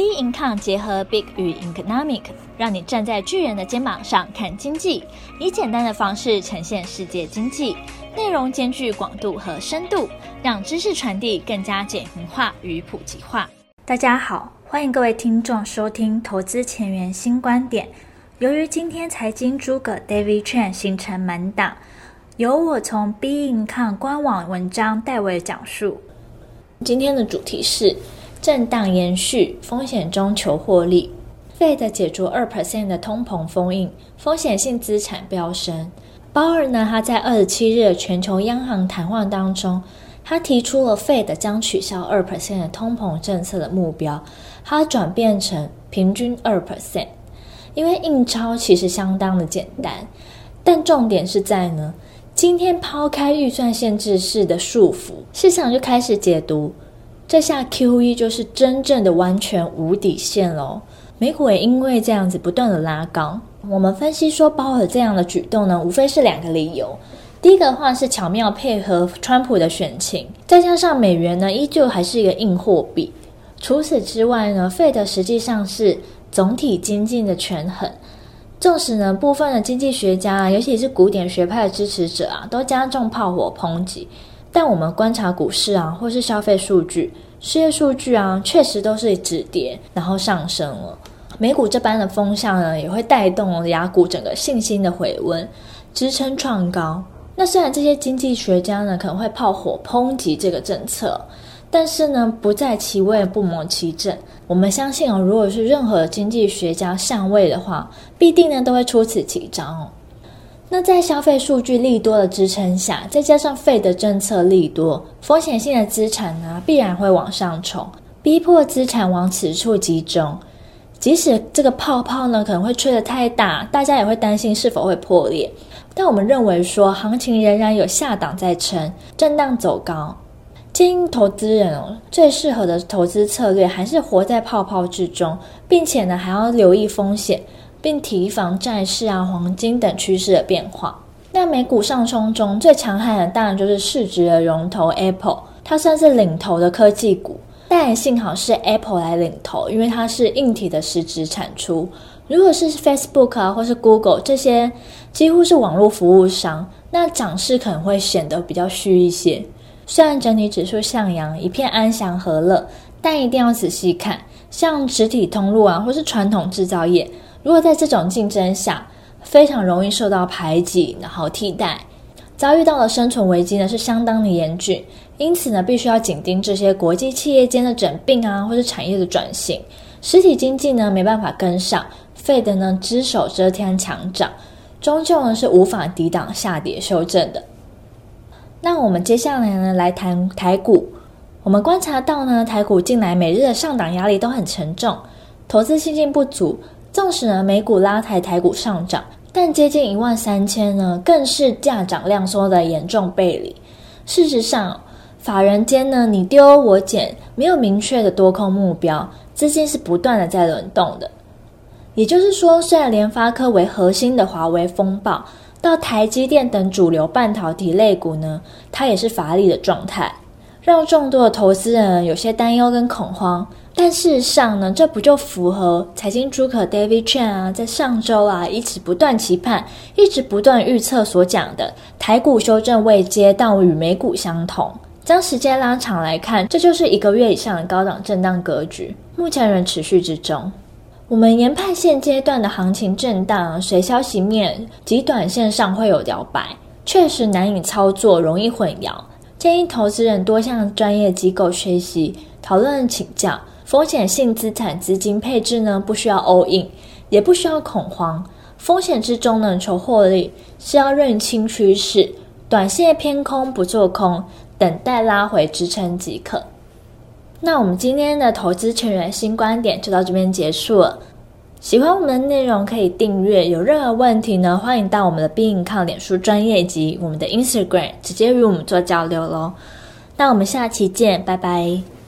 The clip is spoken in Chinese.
B Income 结合 Big 与 Economic，让你站在巨人的肩膀上看经济，以简单的方式呈现世界经济，内容兼具广度和深度，让知识传递更加简明化与普及化。大家好，欢迎各位听众收听投资前沿新观点。由于今天财经诸葛 David Chen 行程满档，由我从 B Income 官网文章代为讲述。今天的主题是。震荡延续，风险中求获利。Fed 解除二 percent 的通膨封印，风险性资产飙升。鲍尔呢？他在二十七日全球央行谈话当中，他提出了 Fed 将取消二 percent 的通膨政策的目标，他转变成平均二 percent。因为印钞其实相当的简单，但重点是在呢，今天抛开预算限制式的束缚，市场就开始解读。这下 QE 就是真正的完全无底线喽。美股也因为这样子不断的拉高。我们分析说，鲍尔这样的举动呢，无非是两个理由。第一个的话是巧妙配合川普的选情，再加上美元呢依旧还是一个硬货币。除此之外呢，Fed 实际上是总体经济的权衡。纵使呢部分的经济学家啊，尤其是古典学派的支持者啊，都加重炮火抨击。但我们观察股市啊，或是消费数据、失业数据啊，确实都是止跌，然后上升了。美股这般的风向呢，也会带动雅股整个信心的回温，支撑创高。那虽然这些经济学家呢可能会炮火抨击这个政策，但是呢不在其位不谋其政。我们相信哦，如果是任何经济学家上位的话，必定呢都会出此其招。那在消费数据利多的支撑下，再加上费的政策利多，风险性的资产呢必然会往上冲，逼迫资产往此处集中。即使这个泡泡呢可能会吹得太大，大家也会担心是否会破裂。但我们认为说，行情仍然有下档在撑，震荡走高。建议投资人哦，最适合的投资策略还是活在泡泡之中，并且呢还要留意风险。并提防债市啊、黄金等趋势的变化。那美股上冲中最强悍的当然就是市值的龙头 Apple，它算是领头的科技股。但也幸好是 Apple 来领头，因为它是硬体的实质产出。如果是 Facebook 啊或是 Google 这些几乎是网络服务商，那涨势可能会显得比较虚一些。虽然整体指数向阳，一片安详和乐，但一定要仔细看，像实体通路啊或是传统制造业。如果在这种竞争下，非常容易受到排挤，然后替代，遭遇到了生存危机呢，是相当的严峻。因此呢，必须要紧盯这些国际企业间的整并啊，或是产业的转型。实体经济呢，没办法跟上，Fed 呢只手遮天强涨，终究呢是无法抵挡下跌修正的。那我们接下来呢，来谈台股。我们观察到呢，台股近来每日的上档压力都很沉重，投资信心不足。纵使呢美股拉抬台股上涨，但接近一万三千呢，更是价涨量缩的严重背离。事实上，法人间呢你丢我捡，没有明确的多空目标，资金是不断的在轮动的。也就是说，虽然联发科为核心的华为风暴，到台积电等主流半导体类股呢，它也是乏力的状态，让众多的投资人有些担忧跟恐慌。但事实上呢，这不就符合财经诸葛 David Chan 啊，在上周啊一直不断期盼、一直不断预测所讲的台股修正未接到与美股相同。将时间拉长来看，这就是一个月以上的高档震荡格局，目前仍持续之中。我们研判现阶段的行情震荡，随消息面及短线上会有摇摆，确实难以操作，容易混淆。建议投资人多向专业机构学习、讨论、请教。风险性资产资金配置呢，不需要 all in，也不需要恐慌。风险之中呢，求获利是要认清趋势，短线偏空不做空，等待拉回支撑即可。那我们今天的投资前沿新观点就到这边结束了。喜欢我们的内容可以订阅，有任何问题呢，欢迎到我们的冰眼看脸书专业及我们的 Instagram 直接与我们做交流喽。那我们下期见，拜拜。